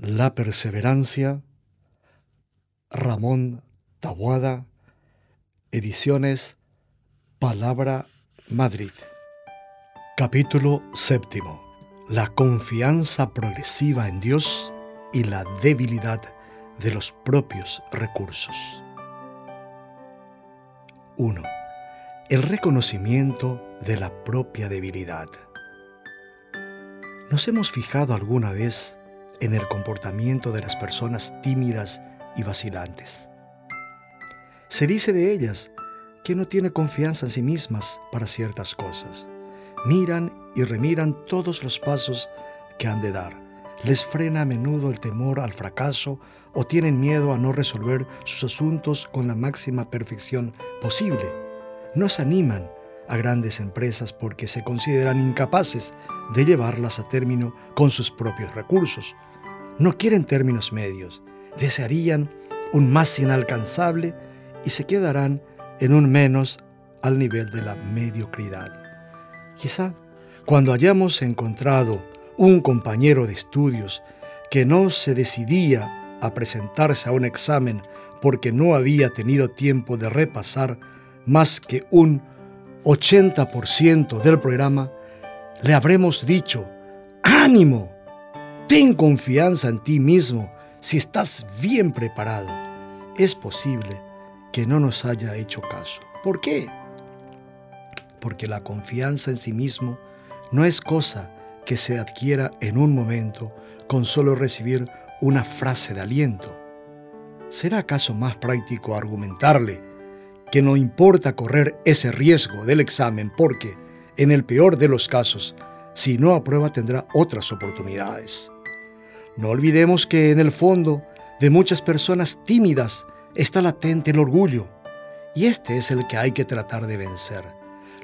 La perseverancia, Ramón Tabuada, ediciones Palabra Madrid. Capítulo séptimo. La confianza progresiva en Dios y la debilidad de los propios recursos. 1. El reconocimiento de la propia debilidad. ¿Nos hemos fijado alguna vez en el comportamiento de las personas tímidas y vacilantes? Se dice de ellas que no tiene confianza en sí mismas para ciertas cosas. Miran y remiran todos los pasos que han de dar. Les frena a menudo el temor al fracaso o tienen miedo a no resolver sus asuntos con la máxima perfección posible. No se animan a grandes empresas porque se consideran incapaces de llevarlas a término con sus propios recursos. No quieren términos medios, desearían un más inalcanzable y se quedarán en un menos al nivel de la mediocridad. Quizá cuando hayamos encontrado un compañero de estudios que no se decidía a presentarse a un examen porque no había tenido tiempo de repasar más que un 80% del programa, le habremos dicho, ánimo, ten confianza en ti mismo si estás bien preparado. Es posible que no nos haya hecho caso. ¿Por qué? Porque la confianza en sí mismo no es cosa que se adquiera en un momento con solo recibir una frase de aliento. ¿Será acaso más práctico argumentarle que no importa correr ese riesgo del examen porque, en el peor de los casos, si no aprueba tendrá otras oportunidades? No olvidemos que en el fondo de muchas personas tímidas está latente el orgullo, y este es el que hay que tratar de vencer.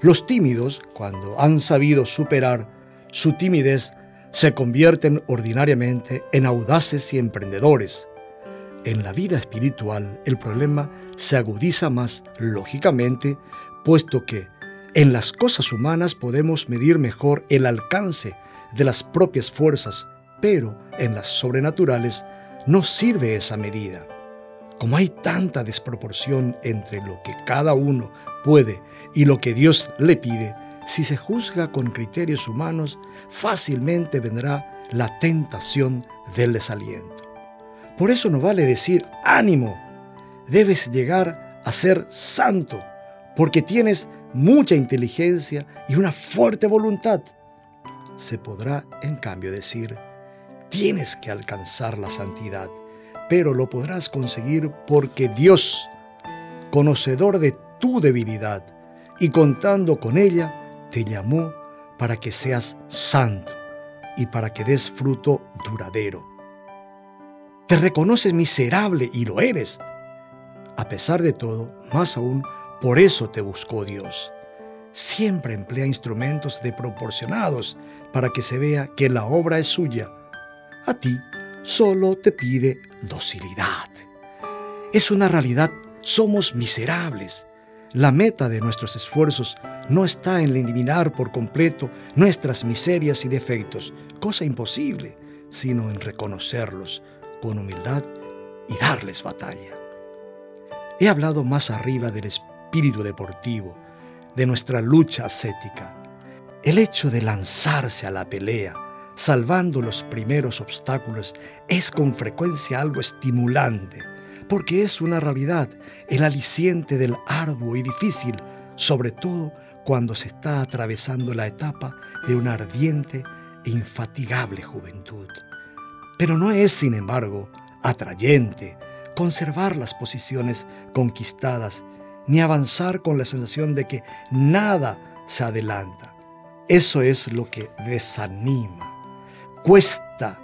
Los tímidos, cuando han sabido superar su timidez, se convierten ordinariamente en audaces y emprendedores. En la vida espiritual el problema se agudiza más lógicamente, puesto que en las cosas humanas podemos medir mejor el alcance de las propias fuerzas, pero en las sobrenaturales no sirve esa medida. Como hay tanta desproporción entre lo que cada uno puede y lo que Dios le pide, si se juzga con criterios humanos, fácilmente vendrá la tentación del desaliento. Por eso no vale decir ánimo, debes llegar a ser santo, porque tienes mucha inteligencia y una fuerte voluntad. Se podrá, en cambio, decir, tienes que alcanzar la santidad, pero lo podrás conseguir porque Dios, conocedor de tu debilidad y contando con ella, te llamó para que seas santo y para que des fruto duradero. Te reconoces miserable y lo eres. A pesar de todo, más aún, por eso te buscó Dios. Siempre emplea instrumentos de proporcionados para que se vea que la obra es suya. A ti solo te pide docilidad. Es una realidad, somos miserables. La meta de nuestros esfuerzos no está en eliminar por completo nuestras miserias y defectos, cosa imposible, sino en reconocerlos, con humildad y darles batalla. He hablado más arriba del espíritu deportivo, de nuestra lucha ascética. El hecho de lanzarse a la pelea, salvando los primeros obstáculos, es con frecuencia algo estimulante, porque es una realidad, el aliciente del arduo y difícil, sobre todo cuando se está atravesando la etapa de una ardiente e infatigable juventud. Pero no es, sin embargo, atrayente conservar las posiciones conquistadas ni avanzar con la sensación de que nada se adelanta. Eso es lo que desanima. Cuesta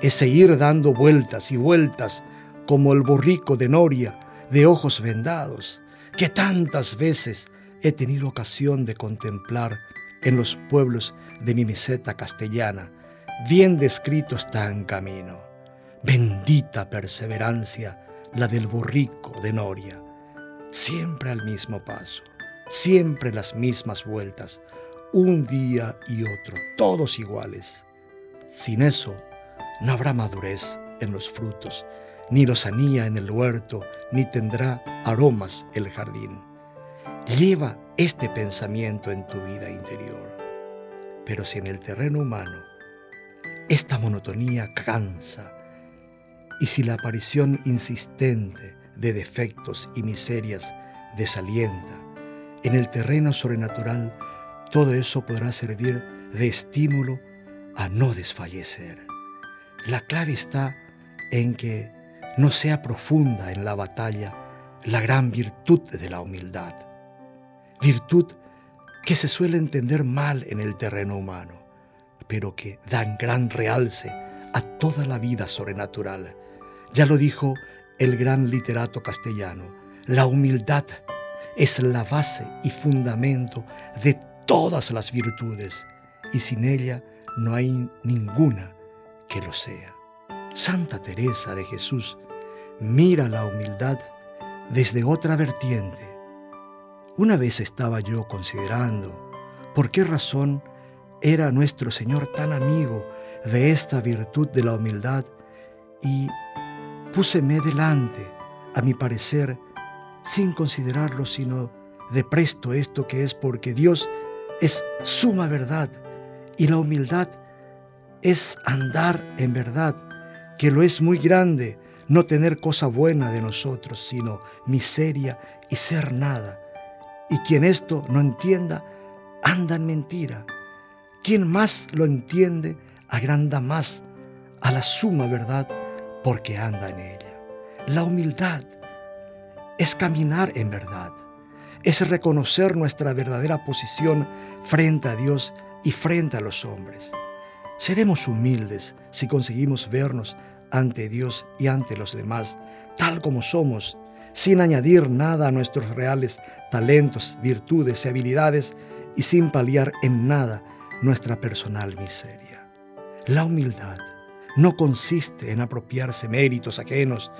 es seguir dando vueltas y vueltas como el borrico de Noria de ojos vendados, que tantas veces he tenido ocasión de contemplar en los pueblos de mi meseta castellana, bien descrito está en camino. Bendita perseverancia la del borrico de Noria. Siempre al mismo paso, siempre las mismas vueltas, un día y otro, todos iguales. Sin eso, no habrá madurez en los frutos, ni lozanía en el huerto, ni tendrá aromas el jardín. Lleva este pensamiento en tu vida interior. Pero si en el terreno humano esta monotonía cansa, y si la aparición insistente de defectos y miserias desalienta, en el terreno sobrenatural todo eso podrá servir de estímulo a no desfallecer. La clave está en que no sea profunda en la batalla la gran virtud de la humildad. Virtud que se suele entender mal en el terreno humano, pero que dan gran realce a toda la vida sobrenatural. Ya lo dijo el gran literato castellano, la humildad es la base y fundamento de todas las virtudes, y sin ella no hay ninguna que lo sea. Santa Teresa de Jesús mira la humildad desde otra vertiente. Una vez estaba yo considerando por qué razón era nuestro Señor tan amigo de esta virtud de la humildad y púseme delante, a mi parecer, sin considerarlo sino de presto esto que es porque Dios es suma verdad y la humildad es andar en verdad, que lo es muy grande, no tener cosa buena de nosotros, sino miseria y ser nada. Y quien esto no entienda, anda en mentira. Quien más lo entiende, agranda más a la suma verdad porque anda en ella. La humildad es caminar en verdad, es reconocer nuestra verdadera posición frente a Dios y frente a los hombres. Seremos humildes si conseguimos vernos ante Dios y ante los demás, tal como somos, sin añadir nada a nuestros reales talentos, virtudes y habilidades y sin paliar en nada nuestra personal miseria. La humildad no consiste en apropiarse méritos ajenos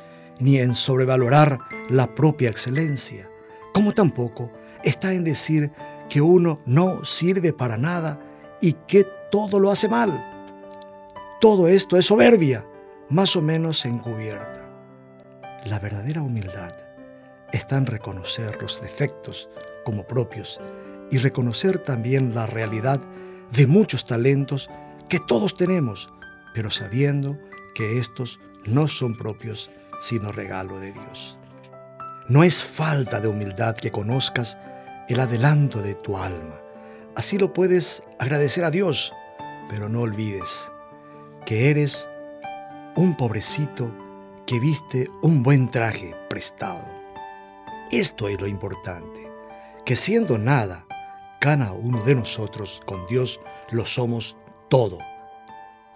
ni en sobrevalorar la propia excelencia, como tampoco está en decir que uno no sirve para nada y que todo lo hace mal. Todo esto es soberbia, más o menos encubierta. La verdadera humildad está en reconocer los defectos como propios y reconocer también la realidad de muchos talentos que todos tenemos, pero sabiendo que estos no son propios, sino regalo de Dios. No es falta de humildad que conozcas el adelanto de tu alma. Así lo puedes agradecer a Dios, pero no olvides que eres un pobrecito que viste un buen traje prestado. Esto es lo importante, que siendo nada, cada uno de nosotros con Dios lo somos todo.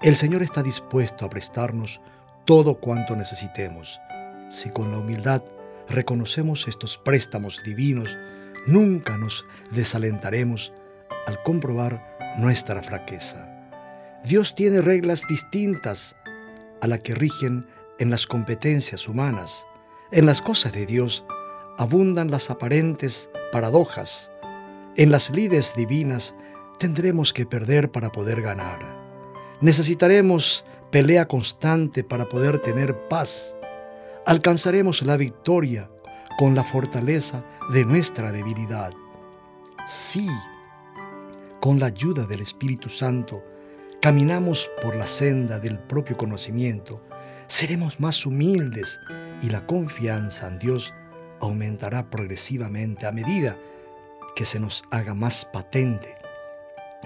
El Señor está dispuesto a prestarnos todo cuanto necesitemos. Si con la humildad reconocemos estos préstamos divinos, nunca nos desalentaremos al comprobar nuestra fraqueza. Dios tiene reglas distintas a las que rigen en las competencias humanas. En las cosas de Dios abundan las aparentes paradojas. En las lides divinas tendremos que perder para poder ganar. Necesitaremos pelea constante para poder tener paz. Alcanzaremos la victoria con la fortaleza de nuestra debilidad. Sí, con la ayuda del Espíritu Santo, caminamos por la senda del propio conocimiento, seremos más humildes y la confianza en Dios aumentará progresivamente a medida que se nos haga más patente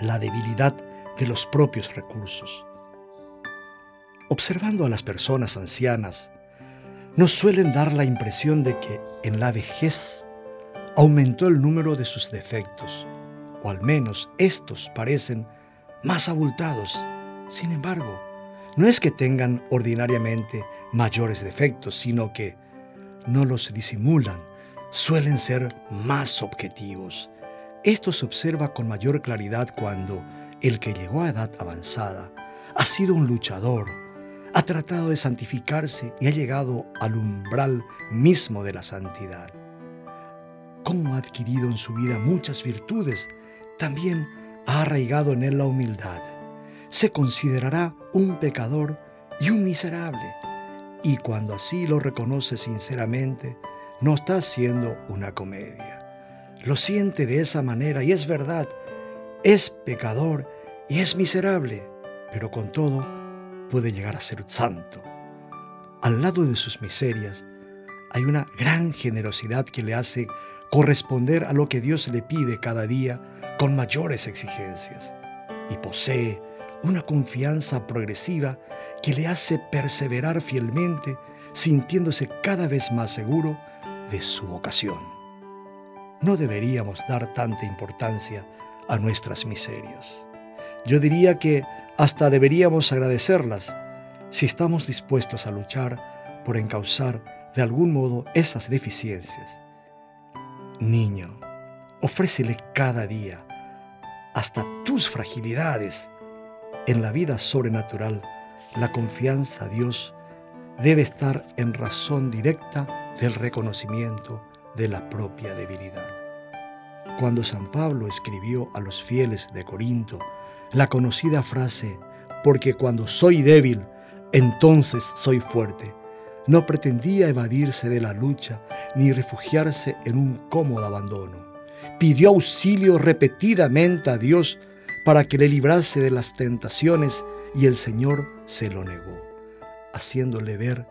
la debilidad de los propios recursos. Observando a las personas ancianas, nos suelen dar la impresión de que en la vejez aumentó el número de sus defectos, o al menos estos parecen más abultados. Sin embargo, no es que tengan ordinariamente mayores defectos, sino que no los disimulan, suelen ser más objetivos. Esto se observa con mayor claridad cuando el que llegó a edad avanzada ha sido un luchador, ha tratado de santificarse y ha llegado al umbral mismo de la santidad. Como ha adquirido en su vida muchas virtudes, también ha arraigado en él la humildad. Se considerará un pecador y un miserable. Y cuando así lo reconoce sinceramente, no está haciendo una comedia. Lo siente de esa manera y es verdad. Es pecador y es miserable, pero con todo puede llegar a ser santo. Al lado de sus miserias hay una gran generosidad que le hace corresponder a lo que Dios le pide cada día con mayores exigencias y posee una confianza progresiva que le hace perseverar fielmente sintiéndose cada vez más seguro de su vocación. No deberíamos dar tanta importancia a nuestras miserias. Yo diría que hasta deberíamos agradecerlas si estamos dispuestos a luchar por encauzar de algún modo esas deficiencias. Niño, ofrécele cada día hasta tus fragilidades. En la vida sobrenatural, la confianza a Dios debe estar en razón directa del reconocimiento de la propia debilidad. Cuando San Pablo escribió a los fieles de Corinto la conocida frase, porque cuando soy débil, entonces soy fuerte, no pretendía evadirse de la lucha ni refugiarse en un cómodo abandono pidió auxilio repetidamente a Dios para que le librase de las tentaciones y el Señor se lo negó, haciéndole ver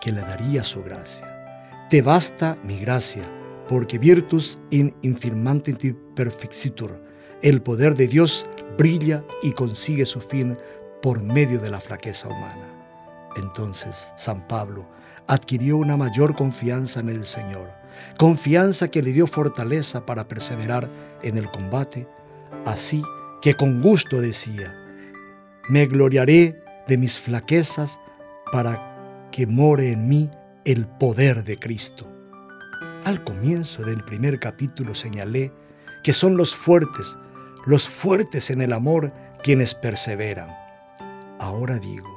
que le daría su gracia. Te basta mi gracia, porque virtus in infirmantiti perficitur. El poder de Dios brilla y consigue su fin por medio de la fraqueza humana. Entonces San Pablo adquirió una mayor confianza en el Señor confianza que le dio fortaleza para perseverar en el combate, así que con gusto decía, me gloriaré de mis flaquezas para que more en mí el poder de Cristo. Al comienzo del primer capítulo señalé que son los fuertes, los fuertes en el amor quienes perseveran. Ahora digo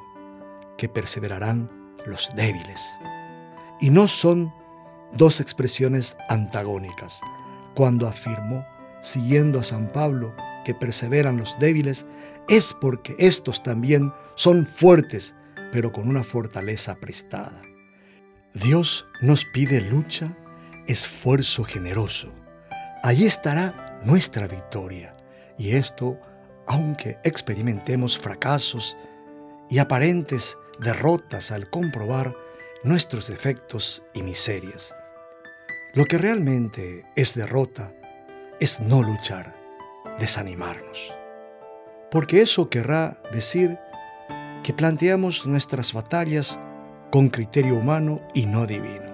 que perseverarán los débiles. Y no son dos expresiones antagónicas. Cuando afirmó, siguiendo a San Pablo, que perseveran los débiles, es porque estos también son fuertes, pero con una fortaleza prestada. Dios nos pide lucha, esfuerzo generoso. Allí estará nuestra victoria. Y esto, aunque experimentemos fracasos y aparentes derrotas al comprobar nuestros defectos y miserias. Lo que realmente es derrota es no luchar, desanimarnos. Porque eso querrá decir que planteamos nuestras batallas con criterio humano y no divino.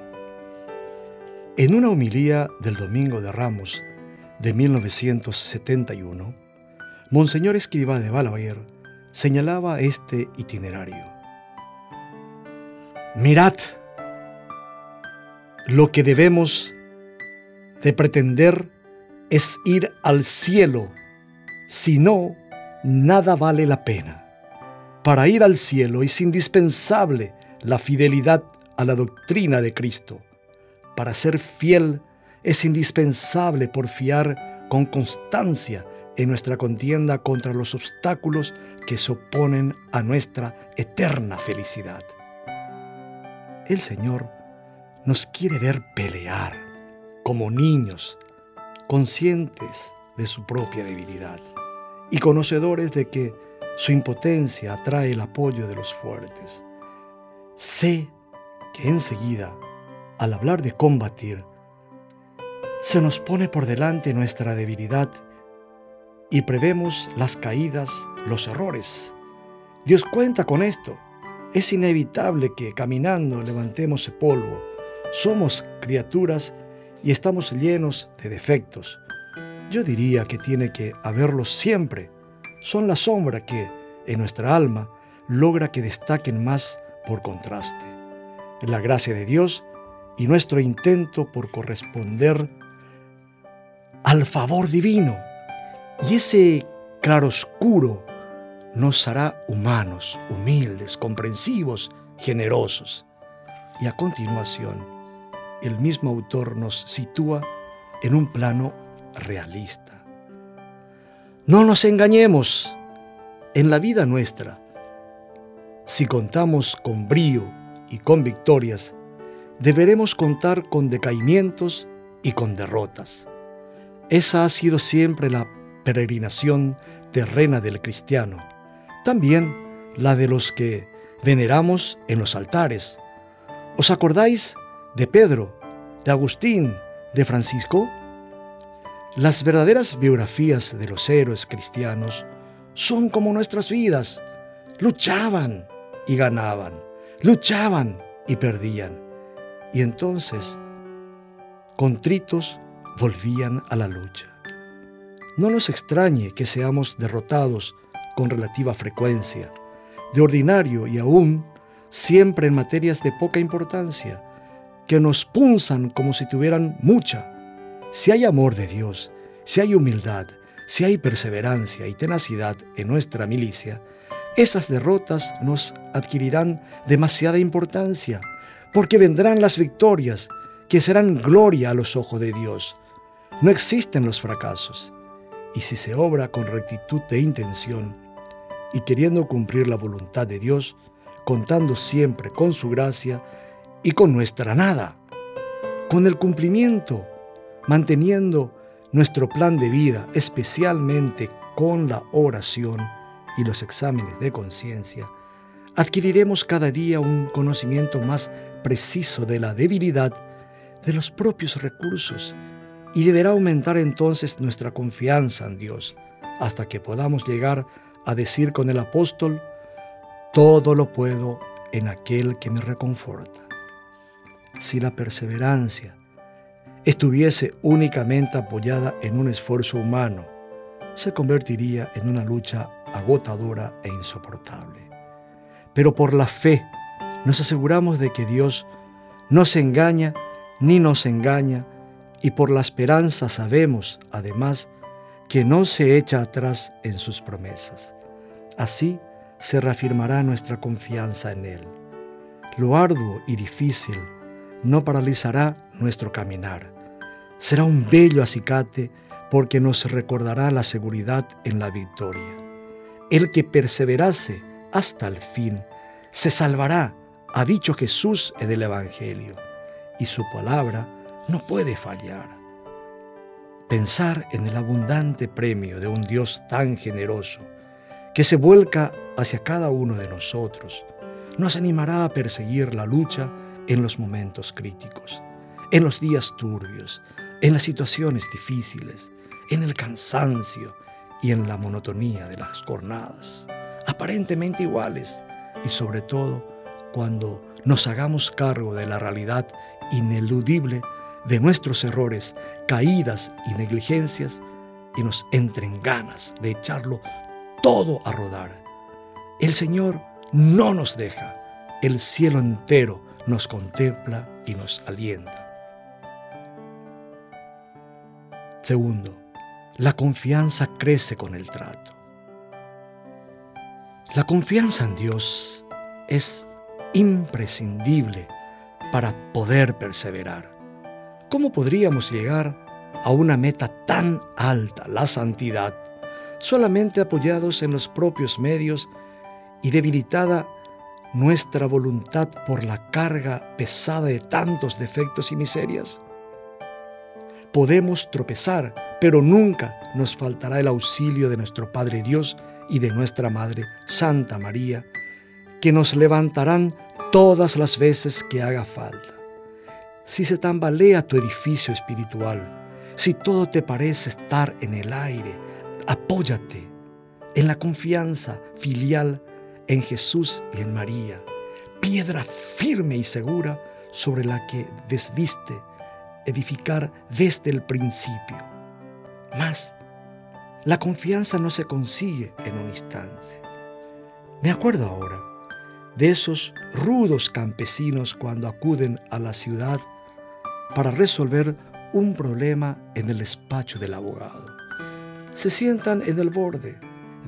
En una homilía del Domingo de Ramos de 1971, Monseñor Escriba de Balaguer señalaba este itinerario. Mirad lo que debemos de pretender es ir al cielo, si no, nada vale la pena. Para ir al cielo es indispensable la fidelidad a la doctrina de Cristo. Para ser fiel es indispensable porfiar con constancia en nuestra contienda contra los obstáculos que se oponen a nuestra eterna felicidad. El Señor nos quiere ver pelear como niños, conscientes de su propia debilidad y conocedores de que su impotencia atrae el apoyo de los fuertes. Sé que enseguida, al hablar de combatir, se nos pone por delante nuestra debilidad y prevemos las caídas, los errores. Dios cuenta con esto. Es inevitable que caminando levantemos el polvo somos criaturas y estamos llenos de defectos. Yo diría que tiene que haberlos siempre. Son la sombra que, en nuestra alma, logra que destaquen más por contraste. La gracia de Dios y nuestro intento por corresponder al favor divino. Y ese claroscuro nos hará humanos, humildes, comprensivos, generosos. Y a continuación, el mismo autor nos sitúa en un plano realista. No nos engañemos, en la vida nuestra Si contamos con brío y con victorias, deberemos contar con decaimientos y con derrotas. Esa ha sido siempre la peregrinación terrena del cristiano, también la de los que veneramos en los altares. ¿Os acordáis de Pedro, de Agustín, de Francisco? Las verdaderas biografías de los héroes cristianos son como nuestras vidas. Luchaban y ganaban, luchaban y perdían. Y entonces, contritos, volvían a la lucha. No nos extrañe que seamos derrotados con relativa frecuencia, de ordinario y aún siempre en materias de poca importancia, que nos punzan como si tuvieran mucha. Si hay amor de Dios, si hay humildad, si hay perseverancia y tenacidad en nuestra milicia, esas derrotas nos adquirirán demasiada importancia, porque vendrán las victorias que serán gloria a los ojos de Dios. No existen los fracasos. Y si se obra con rectitud de intención y queriendo cumplir la voluntad de Dios, contando siempre con su gracia y con nuestra nada, con el cumplimiento, manteniendo nuestro plan de vida, especialmente con la oración y los exámenes de conciencia, adquiriremos cada día un conocimiento más preciso de la debilidad de los propios recursos y deberá aumentar entonces nuestra confianza en Dios hasta que podamos llegar a decir con el apóstol, todo lo puedo en aquel que me reconforta. Si la perseverancia estuviese únicamente apoyada en un esfuerzo humano, se convertiría en una lucha agotadora e insoportable. Pero por la fe nos aseguramos de que Dios no se engaña ni nos engaña y por la esperanza sabemos, además, que no se echa atrás en sus promesas. Así se reafirmará nuestra confianza en Él. Lo arduo y difícil no paralizará nuestro caminar. Será un bello acicate porque nos recordará la seguridad en la victoria. El que perseverase hasta el fin se salvará, ha dicho Jesús en el Evangelio, y su palabra no puede fallar. Pensar en el abundante premio de un Dios tan generoso que se vuelca hacia cada uno de nosotros nos animará a perseguir la lucha en los momentos críticos, en los días turbios, en las situaciones difíciles, en el cansancio y en la monotonía de las jornadas, aparentemente iguales, y sobre todo cuando nos hagamos cargo de la realidad ineludible de nuestros errores, caídas y negligencias y nos entren ganas de echarlo todo a rodar. El Señor no nos deja, el cielo entero nos contempla y nos alienta. Segundo, la confianza crece con el trato. La confianza en Dios es imprescindible para poder perseverar. ¿Cómo podríamos llegar a una meta tan alta, la santidad, solamente apoyados en los propios medios y debilitada nuestra voluntad por la carga pesada de tantos defectos y miserias? Podemos tropezar, pero nunca nos faltará el auxilio de nuestro Padre Dios y de nuestra Madre Santa María, que nos levantarán todas las veces que haga falta si se tambalea tu edificio espiritual, si todo te parece estar en el aire, apóyate en la confianza filial en Jesús y en María, piedra firme y segura sobre la que desviste edificar desde el principio. Mas, la confianza no se consigue en un instante. Me acuerdo ahora de esos rudos campesinos cuando acuden a la ciudad para resolver un problema en el despacho del abogado. Se sientan en el borde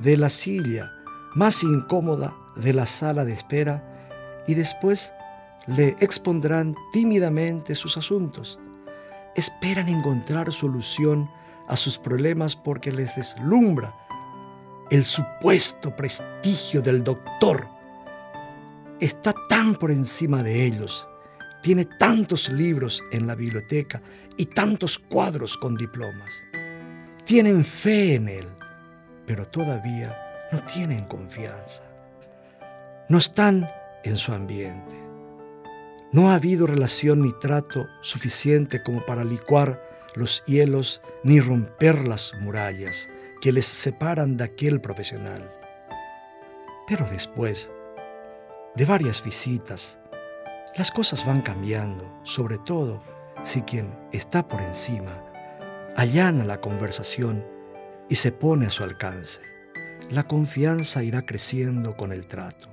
de la silla más incómoda de la sala de espera y después le expondrán tímidamente sus asuntos. Esperan encontrar solución a sus problemas porque les deslumbra el supuesto prestigio del doctor está tan por encima de ellos, tiene tantos libros en la biblioteca y tantos cuadros con diplomas. Tienen fe en Él, pero todavía no tienen confianza. No están en su ambiente. No ha habido relación ni trato suficiente como para licuar los hielos ni romper las murallas que les separan de aquel profesional. Pero después de varias visitas, las cosas van cambiando, sobre todo si quien está por encima allana la conversación y se pone a su alcance. La confianza irá creciendo con el trato,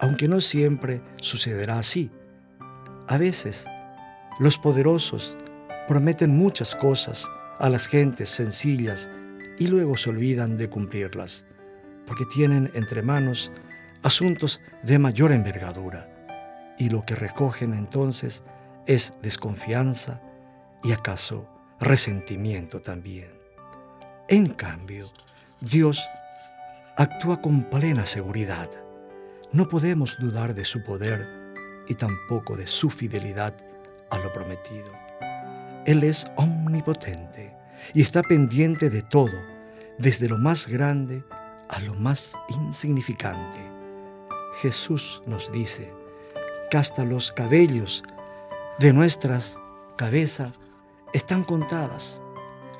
aunque no siempre sucederá así. A veces, los poderosos prometen muchas cosas a las gentes sencillas y luego se olvidan de cumplirlas, porque tienen entre manos asuntos de mayor envergadura, y lo que recogen entonces es desconfianza y acaso resentimiento también. En cambio, Dios actúa con plena seguridad. No podemos dudar de su poder y tampoco de su fidelidad a lo prometido. Él es omnipotente y está pendiente de todo, desde lo más grande a lo más insignificante. Jesús nos dice que hasta los cabellos de nuestras cabezas están contadas.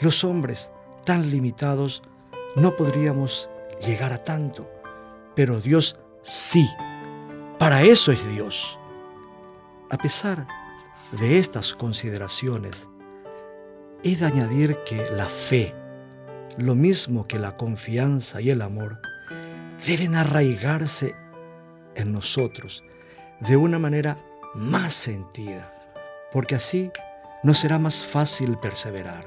Los hombres tan limitados no podríamos llegar a tanto, pero Dios sí. Para eso es Dios. A pesar de estas consideraciones, he de añadir que la fe, lo mismo que la confianza y el amor, deben arraigarse en nosotros de una manera más sentida, porque así nos será más fácil perseverar.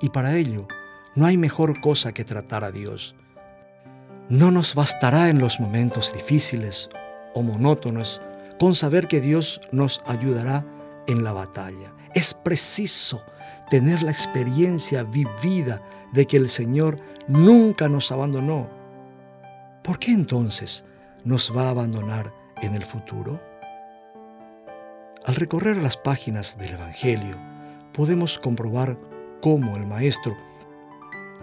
Y para ello, no hay mejor cosa que tratar a Dios. No nos bastará en los momentos difíciles o monótonos con saber que Dios nos ayudará en la batalla. Es preciso tener la experiencia vivida de que el Señor nunca nos abandonó. ¿Por qué entonces nos va a abandonar en el futuro? Al recorrer las páginas del Evangelio, podemos comprobar cómo el Maestro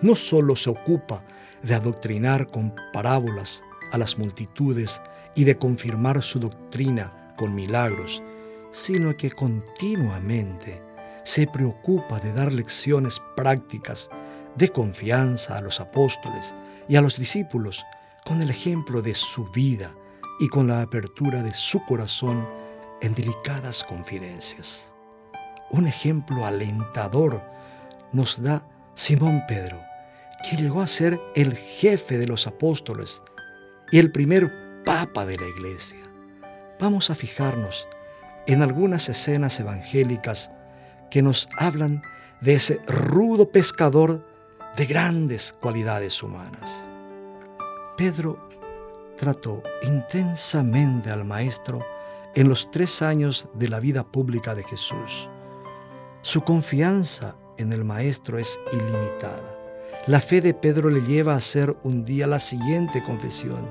no solo se ocupa de adoctrinar con parábolas a las multitudes y de confirmar su doctrina con milagros, sino que continuamente se preocupa de dar lecciones prácticas de confianza a los apóstoles y a los discípulos con el ejemplo de su vida y con la apertura de su corazón en delicadas confidencias. Un ejemplo alentador nos da Simón Pedro, que llegó a ser el jefe de los apóstoles y el primer papa de la iglesia. Vamos a fijarnos en algunas escenas evangélicas que nos hablan de ese rudo pescador de grandes cualidades humanas. Pedro trató intensamente al maestro en los tres años de la vida pública de Jesús. Su confianza en el Maestro es ilimitada. La fe de Pedro le lleva a hacer un día la siguiente confesión.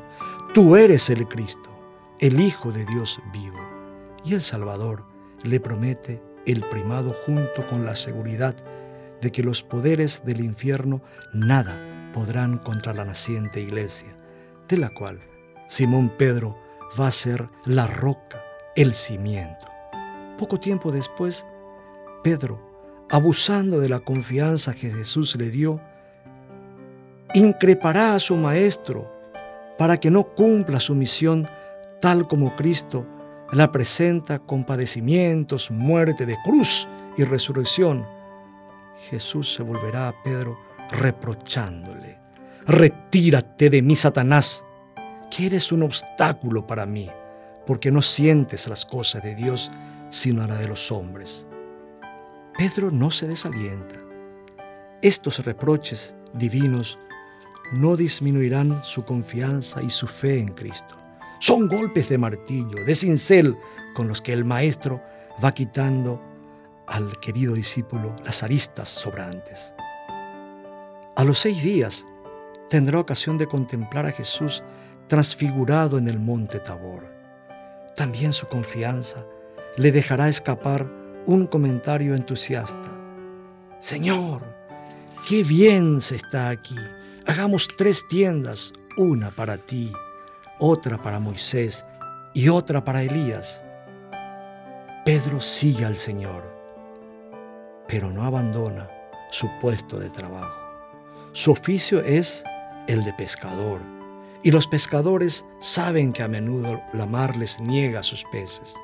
Tú eres el Cristo, el Hijo de Dios vivo. Y el Salvador le promete el primado junto con la seguridad de que los poderes del infierno nada podrán contra la naciente iglesia, de la cual Simón Pedro va a ser la roca el cimiento. Poco tiempo después, Pedro, abusando de la confianza que Jesús le dio, increpará a su maestro para que no cumpla su misión tal como Cristo la presenta con padecimientos, muerte de cruz y resurrección. Jesús se volverá a Pedro reprochándole, retírate de mí, Satanás, que eres un obstáculo para mí porque no sientes las cosas de Dios, sino a la de los hombres. Pedro no se desalienta. Estos reproches divinos no disminuirán su confianza y su fe en Cristo. Son golpes de martillo, de cincel, con los que el Maestro va quitando al querido discípulo las aristas sobrantes. A los seis días tendrá ocasión de contemplar a Jesús transfigurado en el monte Tabor también su confianza le dejará escapar un comentario entusiasta. Señor, qué bien se está aquí. Hagamos tres tiendas, una para ti, otra para Moisés y otra para Elías. Pedro sigue al Señor, pero no abandona su puesto de trabajo. Su oficio es el de pescador, y los pescadores saben que a menudo la mar les niega sus peces.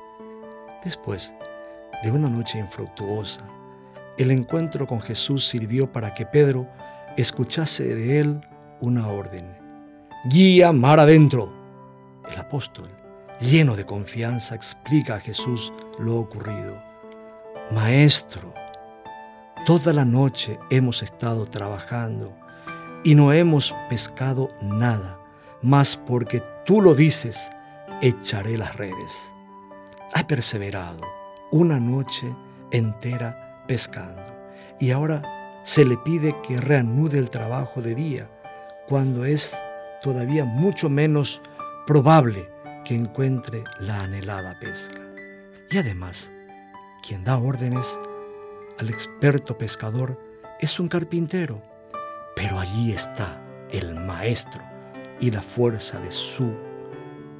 Después de una noche infructuosa, el encuentro con Jesús sirvió para que Pedro escuchase de él una orden. Guía mar adentro. El apóstol, lleno de confianza, explica a Jesús lo ocurrido. Maestro, toda la noche hemos estado trabajando y no hemos pescado nada, mas porque tú lo dices, echaré las redes. Ha perseverado una noche entera pescando y ahora se le pide que reanude el trabajo de día, cuando es todavía mucho menos probable que encuentre la anhelada pesca. Y además, quien da órdenes al experto pescador es un carpintero, pero allí está el maestro y la fuerza de su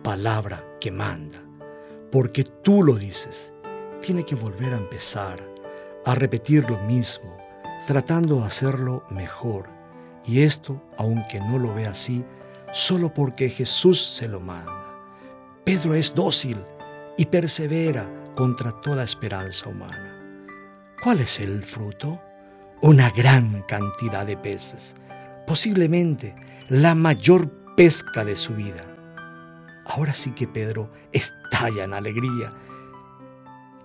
palabra que manda, porque tú lo dices. Tiene que volver a empezar, a repetir lo mismo, tratando de hacerlo mejor. Y esto, aunque no lo ve así, solo porque Jesús se lo manda. Pedro es dócil y persevera contra toda esperanza humana. ¿Cuál es el fruto? Una gran cantidad de peces, posiblemente la mayor pesca de su vida. Ahora sí que Pedro estalla en alegría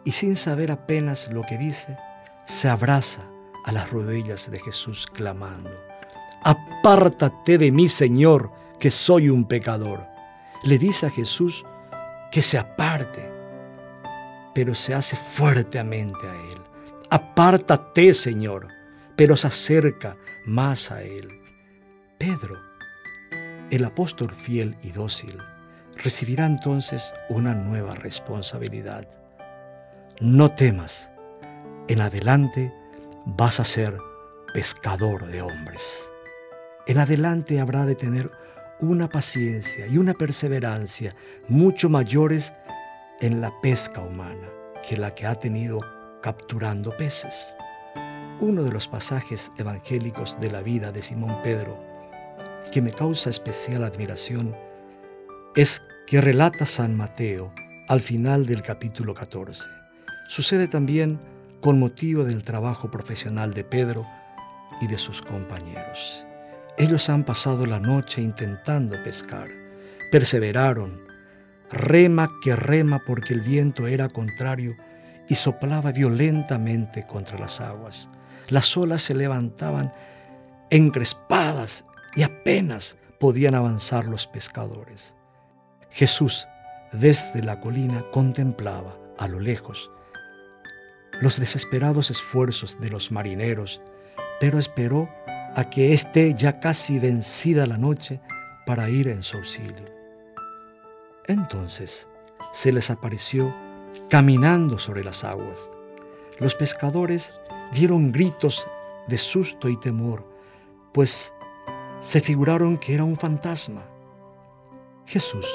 y sin saber apenas lo que dice, se abraza a las rodillas de Jesús clamando, Apártate de mí, Señor, que soy un pecador. Le dice a Jesús que se aparte, pero se hace fuertemente a él. Apártate, Señor, pero se acerca más a él. Pedro, el apóstol fiel y dócil, recibirá entonces una nueva responsabilidad. No temas, en adelante vas a ser pescador de hombres. En adelante habrá de tener una paciencia y una perseverancia mucho mayores en la pesca humana que la que ha tenido capturando peces. Uno de los pasajes evangélicos de la vida de Simón Pedro que me causa especial admiración es que relata San Mateo al final del capítulo 14. Sucede también con motivo del trabajo profesional de Pedro y de sus compañeros. Ellos han pasado la noche intentando pescar. Perseveraron, rema que rema porque el viento era contrario y soplaba violentamente contra las aguas. Las olas se levantaban encrespadas y apenas podían avanzar los pescadores. Jesús desde la colina contemplaba a lo lejos los desesperados esfuerzos de los marineros, pero esperó a que esté ya casi vencida la noche para ir en su auxilio. Entonces se les apareció caminando sobre las aguas. Los pescadores dieron gritos de susto y temor, pues se figuraron que era un fantasma. Jesús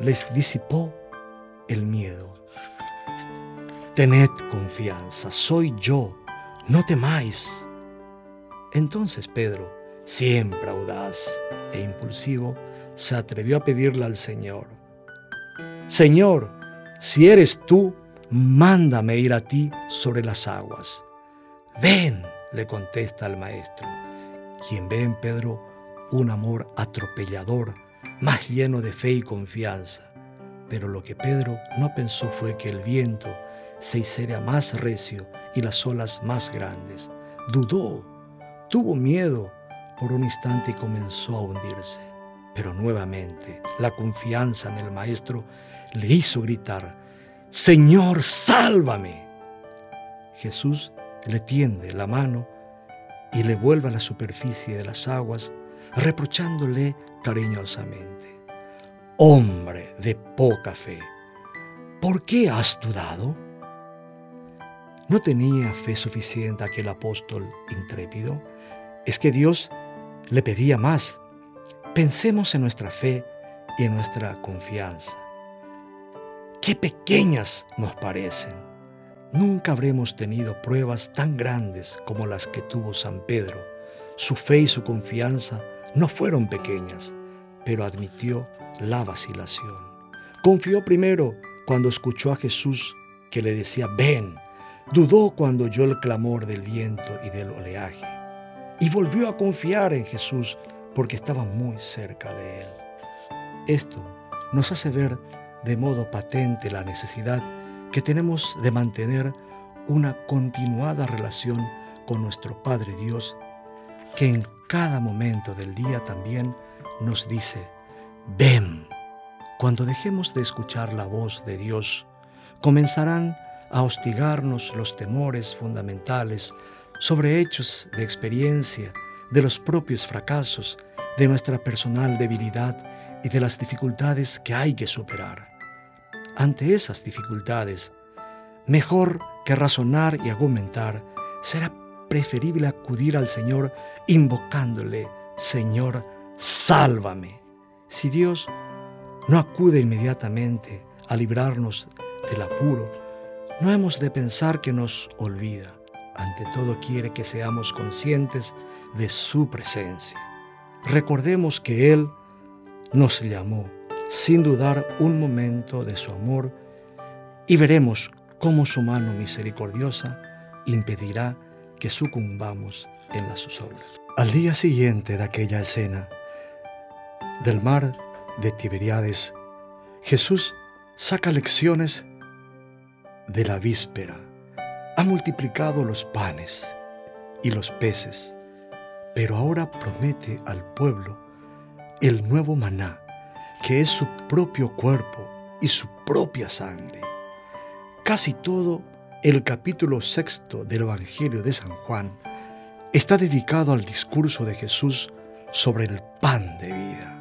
les disipó el miedo. Tened confianza, soy yo, no temáis. Entonces Pedro, siempre audaz e impulsivo, se atrevió a pedirle al Señor, Señor, si eres tú, mándame ir a ti sobre las aguas. Ven, le contesta el maestro, quien ve en Pedro un amor atropellador, más lleno de fe y confianza. Pero lo que Pedro no pensó fue que el viento se hiciera más recio y las olas más grandes. Dudó, tuvo miedo por un instante y comenzó a hundirse. Pero nuevamente la confianza en el Maestro le hizo gritar, Señor, sálvame. Jesús le tiende la mano y le vuelve a la superficie de las aguas, reprochándole cariñosamente, Hombre de poca fe, ¿por qué has dudado? ¿No tenía fe suficiente aquel apóstol intrépido? Es que Dios le pedía más. Pensemos en nuestra fe y en nuestra confianza. Qué pequeñas nos parecen. Nunca habremos tenido pruebas tan grandes como las que tuvo San Pedro. Su fe y su confianza no fueron pequeñas, pero admitió la vacilación. Confió primero cuando escuchó a Jesús que le decía, ven. Dudó cuando oyó el clamor del viento y del oleaje. Y volvió a confiar en Jesús porque estaba muy cerca de él. Esto nos hace ver de modo patente la necesidad que tenemos de mantener una continuada relación con nuestro Padre Dios, que en cada momento del día también nos dice, ven. Cuando dejemos de escuchar la voz de Dios, comenzarán a hostigarnos los temores fundamentales sobre hechos de experiencia, de los propios fracasos, de nuestra personal debilidad y de las dificultades que hay que superar. Ante esas dificultades, mejor que razonar y argumentar, será preferible acudir al Señor invocándole, Señor, sálvame. Si Dios no acude inmediatamente a librarnos del apuro, no hemos de pensar que nos olvida. Ante todo quiere que seamos conscientes de su presencia. Recordemos que Él nos llamó sin dudar un momento de su amor y veremos cómo su mano misericordiosa impedirá que sucumbamos en la zozobra. Al día siguiente de aquella escena, del mar de Tiberiades, Jesús saca lecciones de la víspera. Ha multiplicado los panes y los peces, pero ahora promete al pueblo el nuevo maná que es su propio cuerpo y su propia sangre. Casi todo el capítulo sexto del Evangelio de San Juan está dedicado al discurso de Jesús sobre el pan de vida.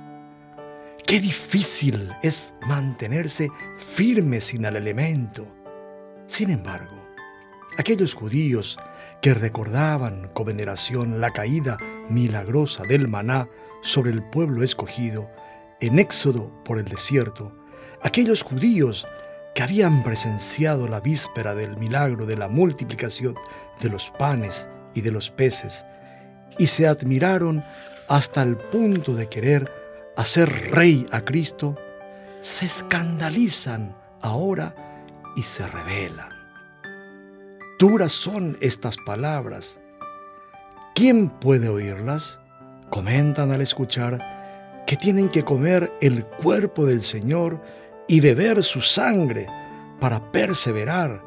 Qué difícil es mantenerse firme sin el elemento. Sin embargo, aquellos judíos que recordaban con veneración la caída milagrosa del maná sobre el pueblo escogido, en Éxodo por el desierto, aquellos judíos que habían presenciado la víspera del milagro de la multiplicación de los panes y de los peces, y se admiraron hasta el punto de querer hacer rey a Cristo, se escandalizan ahora y se rebelan. Duras son estas palabras. ¿Quién puede oírlas? Comentan al escuchar que tienen que comer el cuerpo del Señor y beber su sangre para perseverar,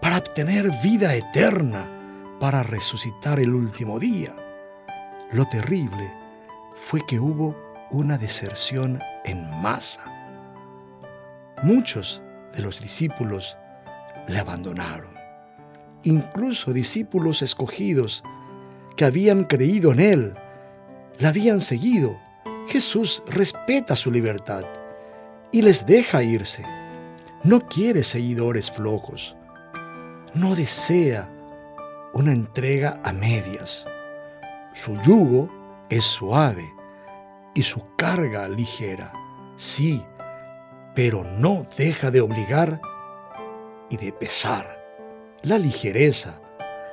para obtener vida eterna, para resucitar el último día. Lo terrible fue que hubo una deserción en masa. Muchos de los discípulos le abandonaron, incluso discípulos escogidos que habían creído en él, le habían seguido, Jesús respeta su libertad y les deja irse. No quiere seguidores flojos. No desea una entrega a medias. Su yugo es suave y su carga ligera. Sí, pero no deja de obligar y de pesar. La ligereza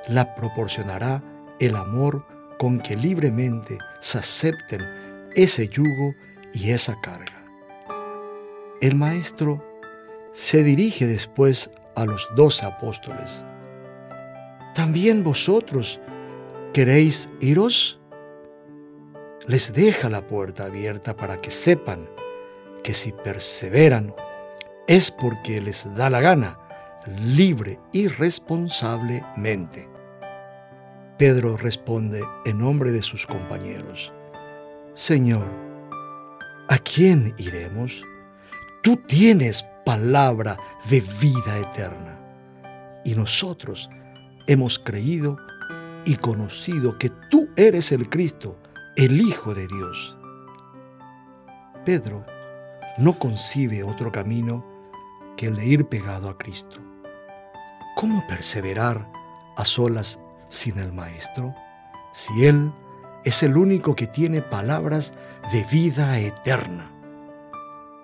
la proporcionará el amor con que libremente se acepten ese yugo y esa carga. El maestro se dirige después a los doce apóstoles. ¿También vosotros queréis iros? Les deja la puerta abierta para que sepan que si perseveran es porque les da la gana, libre y responsablemente. Pedro responde en nombre de sus compañeros. Señor, ¿a quién iremos? Tú tienes palabra de vida eterna. Y nosotros hemos creído y conocido que tú eres el Cristo, el Hijo de Dios. Pedro no concibe otro camino que el de ir pegado a Cristo. ¿Cómo perseverar a solas sin el Maestro? Si Él es el único que tiene palabras de vida eterna.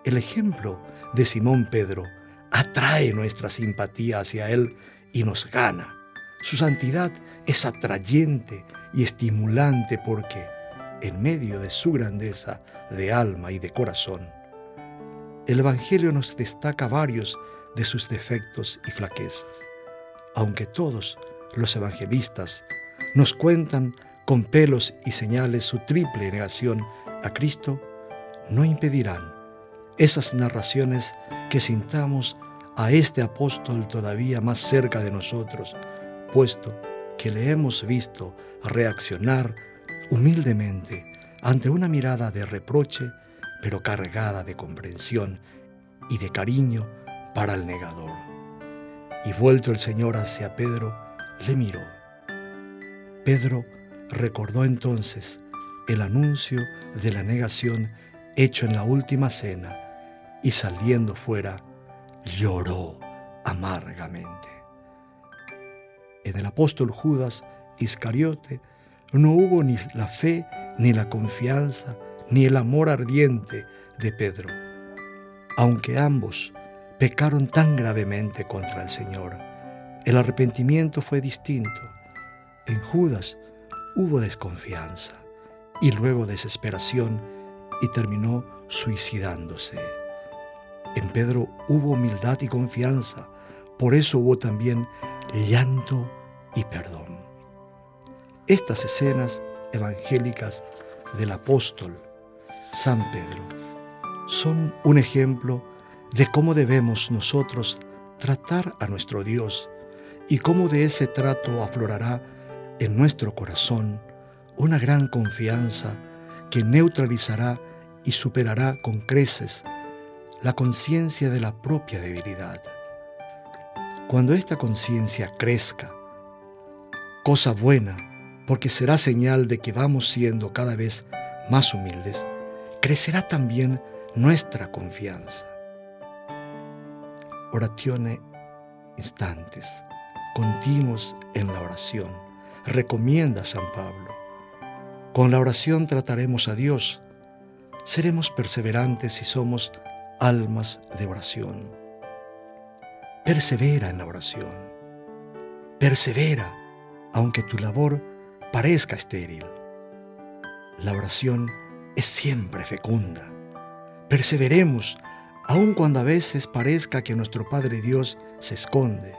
El ejemplo de Simón Pedro atrae nuestra simpatía hacia Él y nos gana. Su santidad es atrayente y estimulante porque, en medio de su grandeza de alma y de corazón, el Evangelio nos destaca varios de sus defectos y flaquezas, aunque todos los evangelistas nos cuentan con pelos y señales su triple negación a Cristo, no impedirán esas narraciones que sintamos a este apóstol todavía más cerca de nosotros, puesto que le hemos visto reaccionar humildemente ante una mirada de reproche, pero cargada de comprensión y de cariño para el negador. Y vuelto el Señor hacia Pedro, le miró. Pedro recordó entonces el anuncio de la negación hecho en la última cena y saliendo fuera, lloró amargamente. En el apóstol Judas Iscariote no hubo ni la fe, ni la confianza, ni el amor ardiente de Pedro, aunque ambos pecaron tan gravemente contra el Señor. El arrepentimiento fue distinto. En Judas hubo desconfianza y luego desesperación y terminó suicidándose. En Pedro hubo humildad y confianza, por eso hubo también llanto y perdón. Estas escenas evangélicas del apóstol San Pedro son un ejemplo de cómo debemos nosotros tratar a nuestro Dios y cómo de ese trato aflorará en nuestro corazón una gran confianza que neutralizará y superará con creces la conciencia de la propia debilidad. Cuando esta conciencia crezca, cosa buena, porque será señal de que vamos siendo cada vez más humildes, crecerá también nuestra confianza. Oratione instantes, continuos en la oración, recomienda San Pablo. Con la oración trataremos a Dios, seremos perseverantes si somos almas de oración. Persevera en la oración. Persevera, aunque tu labor parezca estéril. La oración es siempre fecunda. Perseveremos, aun cuando a veces parezca que nuestro Padre Dios se esconde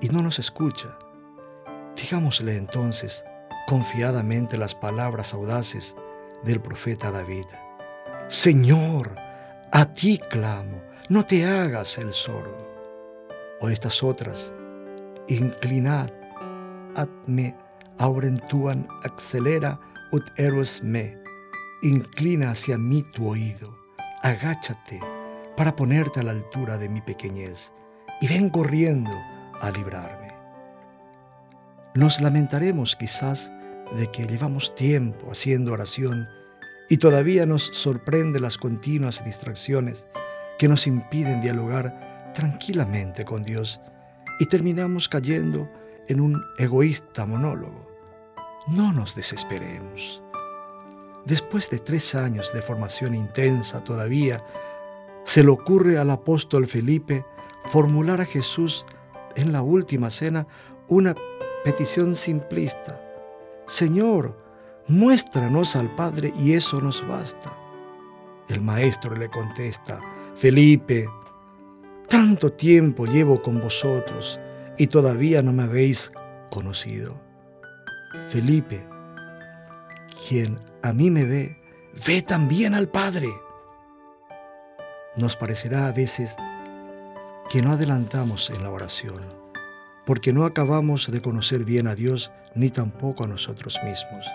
y no nos escucha. Digámosle entonces confiadamente las palabras audaces del profeta David. Señor, a ti clamo, no te hagas el sordo. O estas otras, inclinad ad me aurentuan accelera ut eros me. Inclina hacia mí tu oído, agáchate para ponerte a la altura de mi pequeñez y ven corriendo a librarme. Nos lamentaremos quizás de que llevamos tiempo haciendo oración y todavía nos sorprende las continuas distracciones que nos impiden dialogar tranquilamente con Dios y terminamos cayendo en un egoísta monólogo. No nos desesperemos. Después de tres años de formación intensa todavía, se le ocurre al apóstol Felipe formular a Jesús en la última cena una petición simplista. Señor, muéstranos al Padre y eso nos basta. El maestro le contesta, Felipe, tanto tiempo llevo con vosotros y todavía no me habéis conocido. Felipe, quien a mí me ve, ve también al Padre. Nos parecerá a veces que no adelantamos en la oración, porque no acabamos de conocer bien a Dios ni tampoco a nosotros mismos.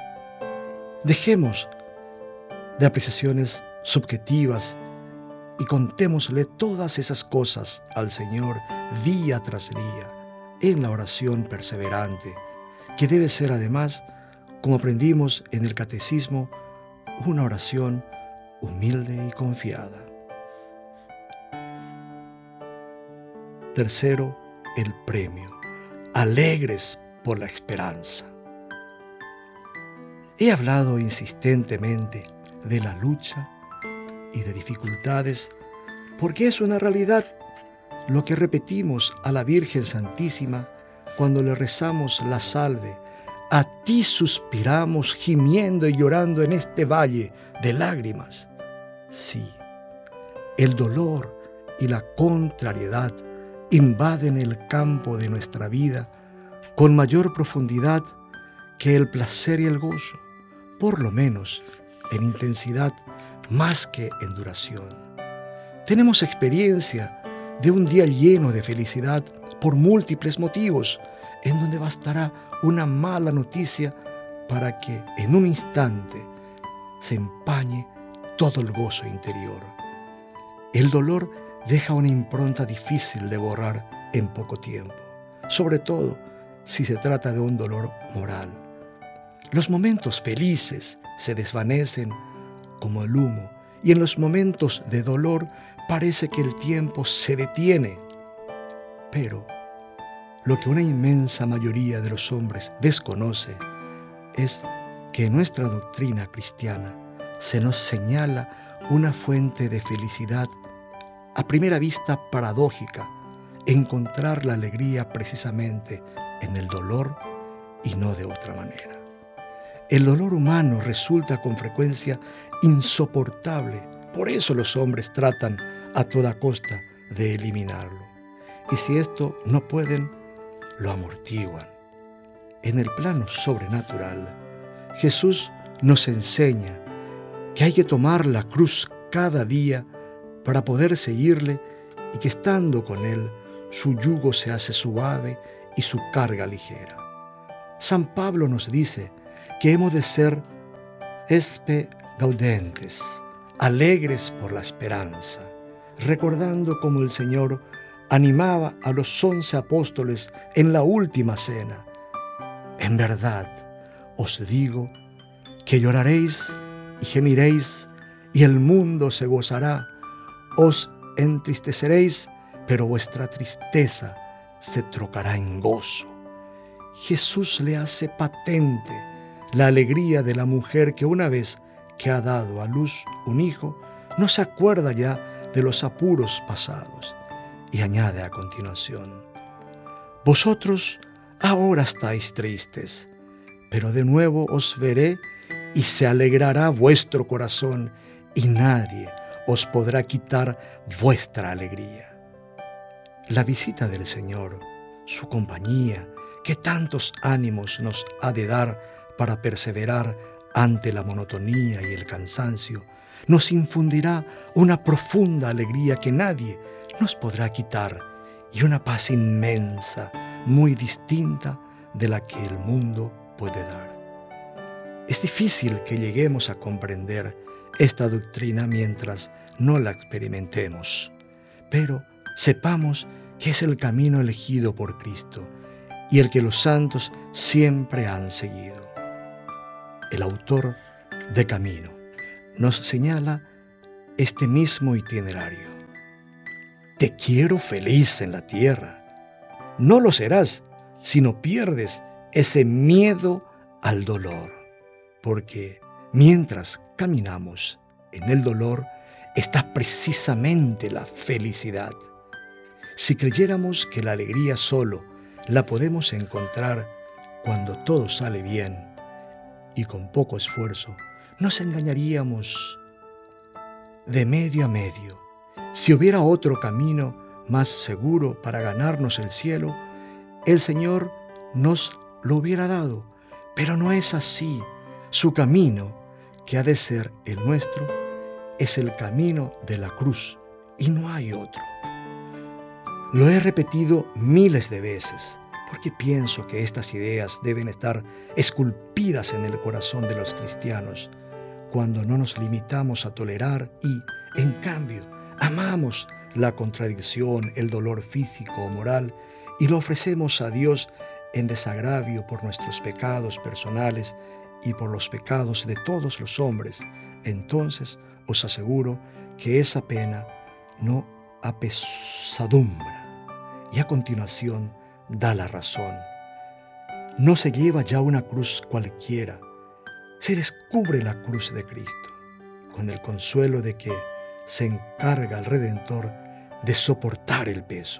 Dejemos de apreciaciones subjetivas y contémosle todas esas cosas al Señor día tras día en la oración perseverante, que debe ser además, como aprendimos en el catecismo, una oración humilde y confiada. Tercero, el premio. Alegres por la esperanza. He hablado insistentemente de la lucha y de dificultades porque es una realidad lo que repetimos a la Virgen Santísima cuando le rezamos la salve. A ti suspiramos gimiendo y llorando en este valle de lágrimas. Sí, el dolor y la contrariedad invaden el campo de nuestra vida con mayor profundidad que el placer y el gozo, por lo menos en intensidad más que en duración. Tenemos experiencia de un día lleno de felicidad por múltiples motivos, en donde bastará una mala noticia para que en un instante se empañe todo el gozo interior. El dolor deja una impronta difícil de borrar en poco tiempo, sobre todo si se trata de un dolor moral. Los momentos felices se desvanecen como el humo y en los momentos de dolor parece que el tiempo se detiene. Pero lo que una inmensa mayoría de los hombres desconoce es que en nuestra doctrina cristiana se nos señala una fuente de felicidad a primera vista paradójica, encontrar la alegría precisamente en el dolor y no de otra manera. El dolor humano resulta con frecuencia insoportable, por eso los hombres tratan a toda costa de eliminarlo. Y si esto no pueden, lo amortiguan. En el plano sobrenatural, Jesús nos enseña que hay que tomar la cruz cada día para poder seguirle y que estando con Él, su yugo se hace suave y su carga ligera. San Pablo nos dice que hemos de ser espe gaudentes, alegres por la esperanza recordando cómo el Señor animaba a los once apóstoles en la última cena. En verdad os digo que lloraréis y gemiréis y el mundo se gozará. Os entristeceréis, pero vuestra tristeza se trocará en gozo. Jesús le hace patente la alegría de la mujer que una vez que ha dado a luz un hijo, no se acuerda ya de los apuros pasados. Y añade a continuación, Vosotros ahora estáis tristes, pero de nuevo os veré y se alegrará vuestro corazón y nadie os podrá quitar vuestra alegría. La visita del Señor, su compañía, que tantos ánimos nos ha de dar para perseverar ante la monotonía y el cansancio, nos infundirá una profunda alegría que nadie nos podrá quitar y una paz inmensa, muy distinta de la que el mundo puede dar. Es difícil que lleguemos a comprender esta doctrina mientras no la experimentemos, pero sepamos que es el camino elegido por Cristo y el que los santos siempre han seguido. El autor de Camino nos señala este mismo itinerario. Te quiero feliz en la tierra. No lo serás si no pierdes ese miedo al dolor, porque mientras caminamos en el dolor está precisamente la felicidad. Si creyéramos que la alegría solo la podemos encontrar cuando todo sale bien y con poco esfuerzo, nos engañaríamos de medio a medio. Si hubiera otro camino más seguro para ganarnos el cielo, el Señor nos lo hubiera dado. Pero no es así. Su camino, que ha de ser el nuestro, es el camino de la cruz y no hay otro. Lo he repetido miles de veces porque pienso que estas ideas deben estar esculpidas en el corazón de los cristianos cuando no nos limitamos a tolerar y, en cambio, amamos la contradicción, el dolor físico o moral y lo ofrecemos a Dios en desagravio por nuestros pecados personales y por los pecados de todos los hombres, entonces os aseguro que esa pena no apesadumbra. Y a continuación da la razón. No se lleva ya una cruz cualquiera, se descubre la cruz de Cristo, con el consuelo de que se encarga el Redentor de soportar el peso.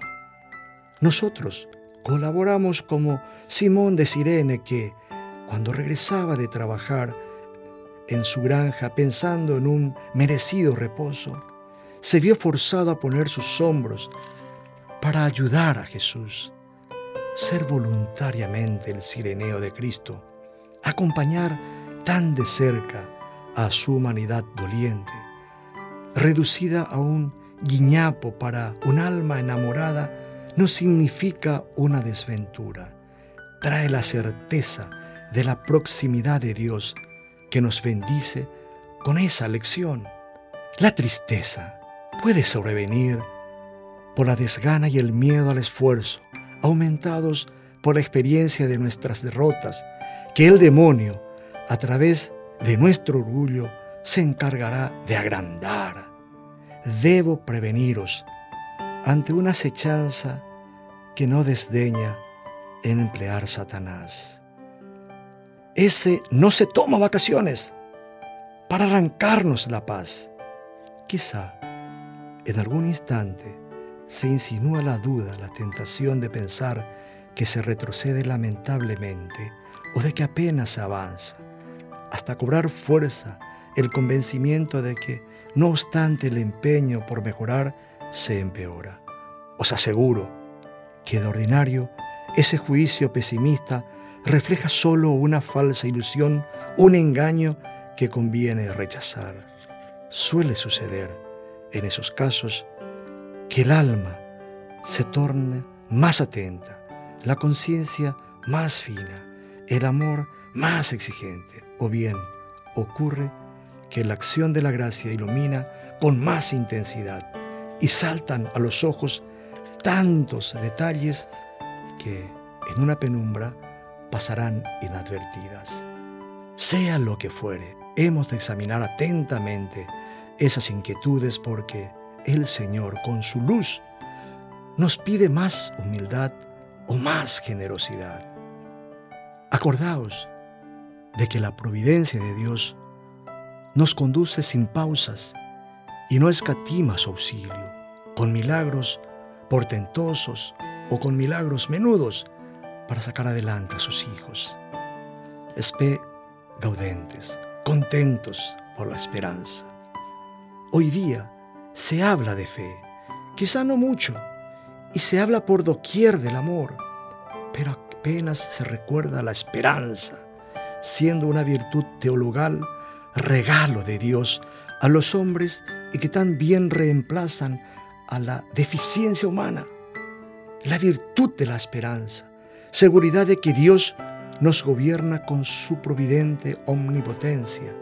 Nosotros colaboramos como Simón de Sirene que, cuando regresaba de trabajar en su granja pensando en un merecido reposo, se vio forzado a poner sus hombros para ayudar a Jesús, ser voluntariamente el sireneo de Cristo, acompañar tan de cerca a su humanidad doliente, reducida a un guiñapo para un alma enamorada, no significa una desventura. Trae la certeza de la proximidad de Dios que nos bendice con esa lección. La tristeza puede sobrevenir por la desgana y el miedo al esfuerzo, aumentados por la experiencia de nuestras derrotas, que el demonio, a través de nuestro orgullo, se encargará de agrandar. Debo preveniros ante una acechanza que no desdeña en emplear Satanás. Ese no se toma vacaciones para arrancarnos la paz. Quizá en algún instante se insinúa la duda, la tentación de pensar que se retrocede lamentablemente o de que apenas se avanza, hasta cobrar fuerza el convencimiento de que, no obstante el empeño por mejorar, se empeora. Os aseguro que de ordinario ese juicio pesimista refleja solo una falsa ilusión, un engaño que conviene rechazar. Suele suceder en esos casos que el alma se torne más atenta, la conciencia más fina, el amor más exigente, o bien ocurre que la acción de la gracia ilumina con más intensidad y saltan a los ojos tantos detalles que en una penumbra pasarán inadvertidas. Sea lo que fuere, hemos de examinar atentamente esas inquietudes porque el Señor con su luz nos pide más humildad o más generosidad. Acordaos de que la providencia de Dios nos conduce sin pausas y no escatima su auxilio, con milagros portentosos o con milagros menudos para sacar adelante a sus hijos. Espe gaudentes, contentos por la esperanza. Hoy día se habla de fe, quizá no mucho, y se habla por doquier del amor, pero apenas se recuerda la esperanza, siendo una virtud teologal, regalo de Dios a los hombres y que tan bien reemplazan a la deficiencia humana, la virtud de la esperanza, seguridad de que Dios nos gobierna con su providente omnipotencia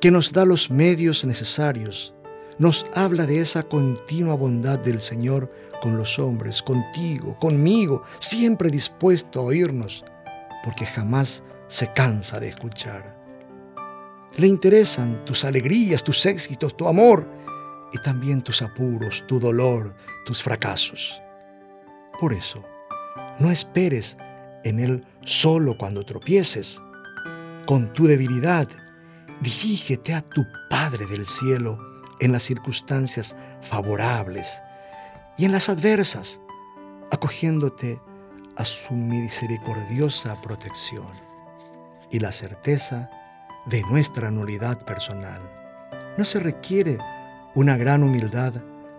que nos da los medios necesarios, nos habla de esa continua bondad del Señor con los hombres, contigo, conmigo, siempre dispuesto a oírnos, porque jamás se cansa de escuchar. Le interesan tus alegrías, tus éxitos, tu amor y también tus apuros, tu dolor, tus fracasos. Por eso, no esperes en Él solo cuando tropieces. Con tu debilidad Dirígete a tu Padre del cielo en las circunstancias favorables y en las adversas, acogiéndote a su misericordiosa protección y la certeza de nuestra nulidad personal. No se requiere una gran humildad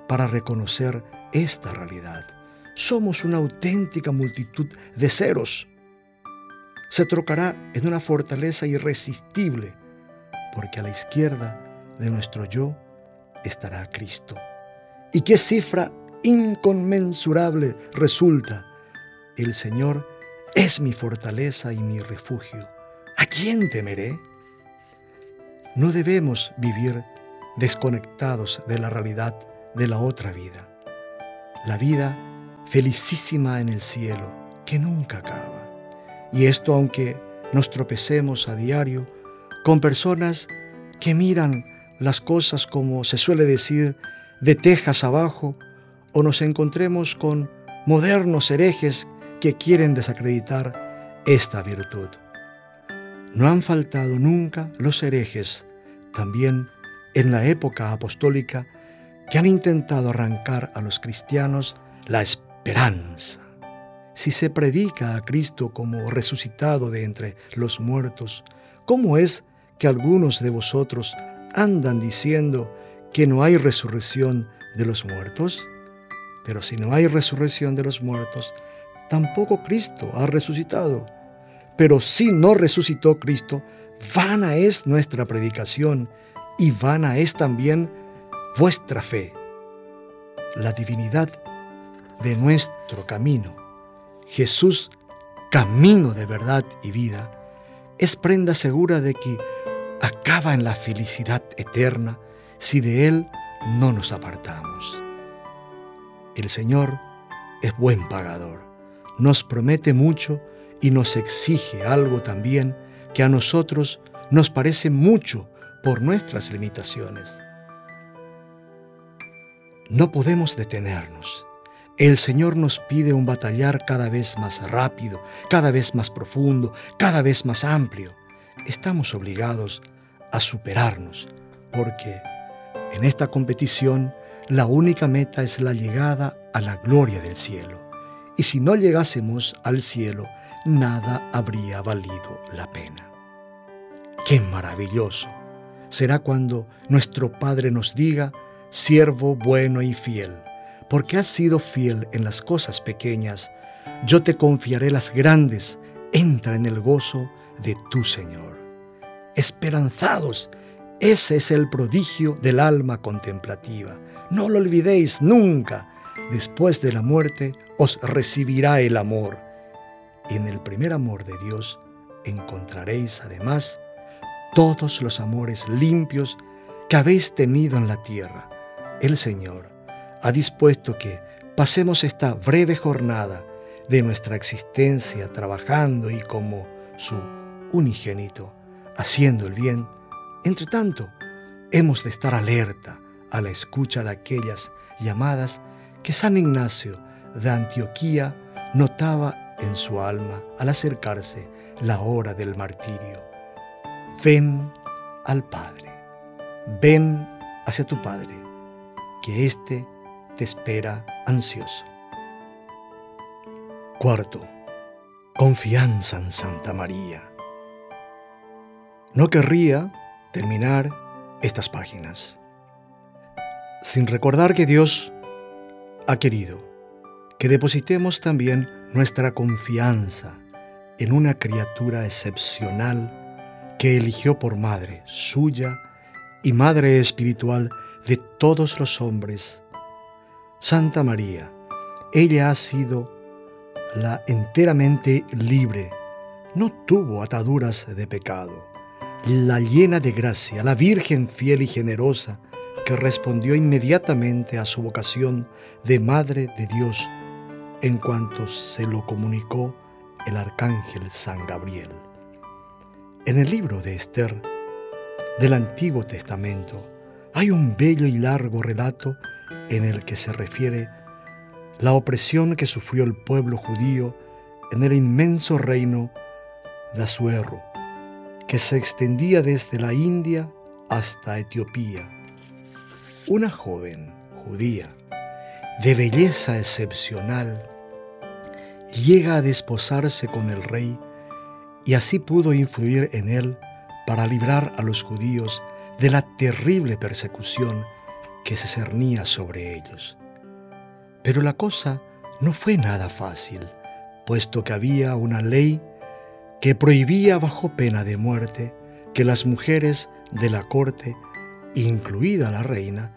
para reconocer esta realidad. Somos una auténtica multitud de ceros. Se trocará en una fortaleza irresistible porque a la izquierda de nuestro yo estará Cristo. ¿Y qué cifra inconmensurable resulta? El Señor es mi fortaleza y mi refugio. ¿A quién temeré? No debemos vivir desconectados de la realidad de la otra vida. La vida felicísima en el cielo, que nunca acaba. Y esto aunque nos tropecemos a diario, con personas que miran las cosas como se suele decir, de tejas abajo o nos encontremos con modernos herejes que quieren desacreditar esta virtud. No han faltado nunca los herejes, también en la época apostólica, que han intentado arrancar a los cristianos la esperanza. Si se predica a Cristo como resucitado de entre los muertos, ¿cómo es que algunos de vosotros andan diciendo que no hay resurrección de los muertos? Pero si no hay resurrección de los muertos, tampoco Cristo ha resucitado. Pero si no resucitó Cristo, vana es nuestra predicación y vana es también vuestra fe. La divinidad de nuestro camino, Jesús, camino de verdad y vida, es prenda segura de que acaba en la felicidad eterna si de Él no nos apartamos. El Señor es buen pagador, nos promete mucho y nos exige algo también que a nosotros nos parece mucho por nuestras limitaciones. No podemos detenernos. El Señor nos pide un batallar cada vez más rápido, cada vez más profundo, cada vez más amplio. Estamos obligados a superarnos, porque en esta competición la única meta es la llegada a la gloria del cielo. Y si no llegásemos al cielo, nada habría valido la pena. Qué maravilloso será cuando nuestro Padre nos diga, siervo bueno y fiel, porque has sido fiel en las cosas pequeñas, yo te confiaré las grandes, entra en el gozo de tu Señor. Esperanzados, ese es el prodigio del alma contemplativa. No lo olvidéis nunca. Después de la muerte os recibirá el amor. En el primer amor de Dios encontraréis además todos los amores limpios que habéis tenido en la tierra el Señor ha dispuesto que pasemos esta breve jornada de nuestra existencia trabajando y como su unigénito, haciendo el bien. Entre tanto, hemos de estar alerta a la escucha de aquellas llamadas que San Ignacio de Antioquía notaba en su alma al acercarse la hora del martirio. Ven al Padre, ven hacia tu Padre que éste te espera ansioso. Cuarto, confianza en Santa María. No querría terminar estas páginas sin recordar que Dios ha querido que depositemos también nuestra confianza en una criatura excepcional que eligió por madre suya y madre espiritual de todos los hombres. Santa María, ella ha sido la enteramente libre, no tuvo ataduras de pecado, la llena de gracia, la Virgen fiel y generosa, que respondió inmediatamente a su vocación de Madre de Dios en cuanto se lo comunicó el arcángel San Gabriel. En el libro de Esther del Antiguo Testamento, hay un bello y largo relato en el que se refiere la opresión que sufrió el pueblo judío en el inmenso reino de Asuero, que se extendía desde la India hasta Etiopía. Una joven judía de belleza excepcional llega a desposarse con el rey y así pudo influir en él para librar a los judíos de la terrible persecución que se cernía sobre ellos. Pero la cosa no fue nada fácil, puesto que había una ley que prohibía bajo pena de muerte que las mujeres de la corte, incluida la reina,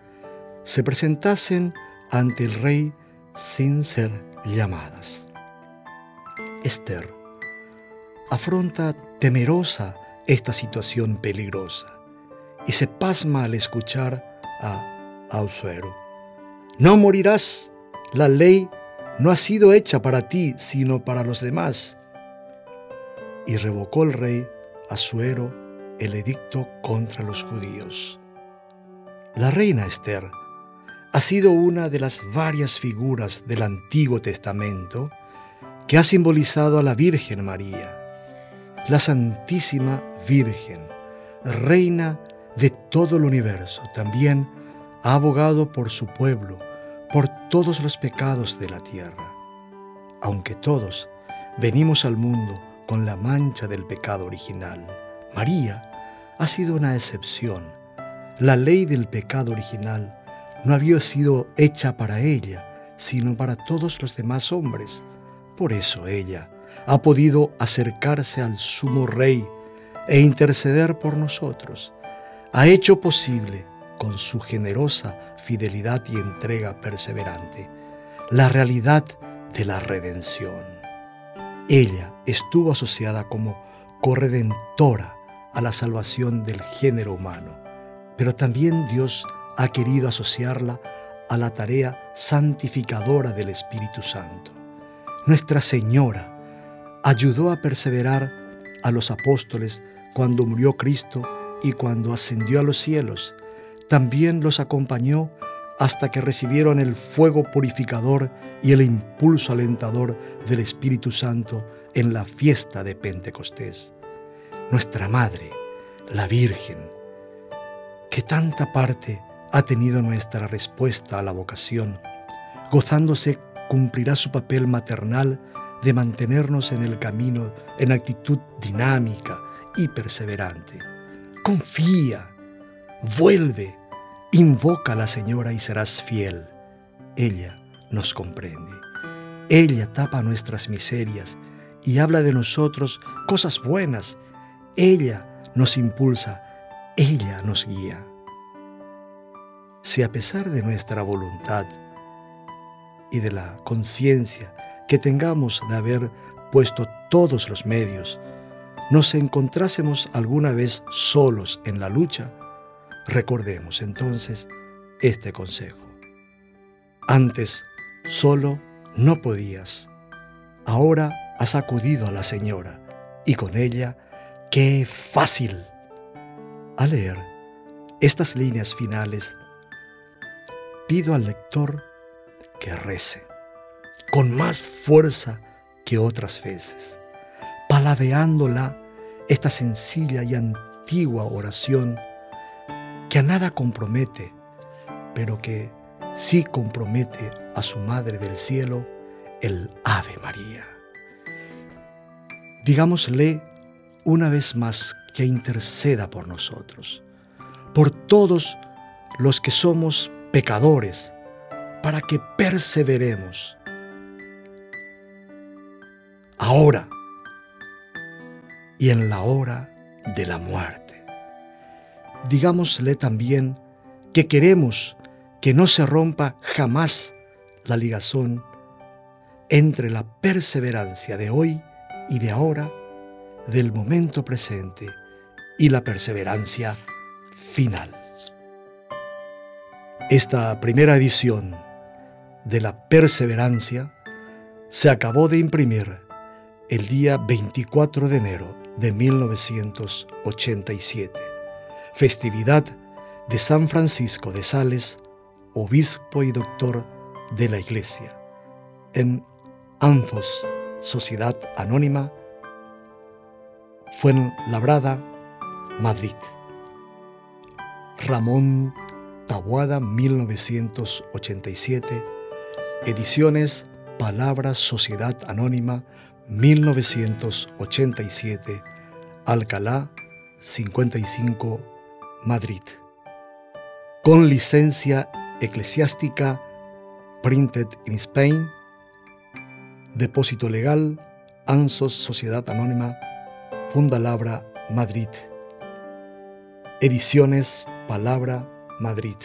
se presentasen ante el rey sin ser llamadas. Esther afronta temerosa esta situación peligrosa y se pasma al escuchar a Ausuero. No morirás, la ley no ha sido hecha para ti, sino para los demás. Y revocó el rey Asuero el edicto contra los judíos. La reina Esther ha sido una de las varias figuras del Antiguo Testamento que ha simbolizado a la Virgen María, la Santísima Virgen, Reina de todo el universo. También ha abogado por su pueblo, por todos los pecados de la tierra. Aunque todos venimos al mundo con la mancha del pecado original, María ha sido una excepción. La ley del pecado original no había sido hecha para ella, sino para todos los demás hombres. Por eso ella ha podido acercarse al sumo rey e interceder por nosotros. Ha hecho posible, con su generosa fidelidad y entrega perseverante, la realidad de la redención. Ella estuvo asociada como corredentora a la salvación del género humano, pero también Dios ha querido asociarla a la tarea santificadora del Espíritu Santo. Nuestra Señora ayudó a perseverar a los apóstoles cuando murió Cristo y cuando ascendió a los cielos. También los acompañó hasta que recibieron el fuego purificador y el impulso alentador del Espíritu Santo en la fiesta de Pentecostés. Nuestra Madre, la Virgen, que tanta parte ha tenido nuestra respuesta a la vocación, gozándose cumplirá su papel maternal de mantenernos en el camino en actitud dinámica y perseverante. Confía, vuelve, invoca a la Señora y serás fiel. Ella nos comprende. Ella tapa nuestras miserias y habla de nosotros cosas buenas. Ella nos impulsa, ella nos guía si a pesar de nuestra voluntad y de la conciencia que tengamos de haber puesto todos los medios, nos encontrásemos alguna vez solos en la lucha, recordemos entonces este consejo. Antes solo no podías, ahora has acudido a la Señora y con ella, qué fácil. Al leer estas líneas finales pido al lector que rece con más fuerza que otras veces, paladeándola esta sencilla y antigua oración que a nada compromete, pero que sí compromete a su Madre del Cielo, el Ave María. Digámosle una vez más que interceda por nosotros, por todos los que somos pecadores, para que perseveremos. Ahora y en la hora de la muerte. Digámosle también que queremos que no se rompa jamás la ligazón entre la perseverancia de hoy y de ahora, del momento presente y la perseverancia final. Esta primera edición de la Perseverancia se acabó de imprimir el día 24 de enero de 1987, festividad de San Francisco de Sales, obispo y doctor de la Iglesia, en Anfos, Sociedad Anónima, Fuenlabrada, Madrid. Ramón Tabuada 1987, ediciones Palabras Sociedad Anónima 1987, Alcalá 55, Madrid. Con licencia eclesiástica Printed in Spain, Depósito Legal, ANSOS Sociedad Anónima, Fundalabra, Madrid. Ediciones Palabra Madrid.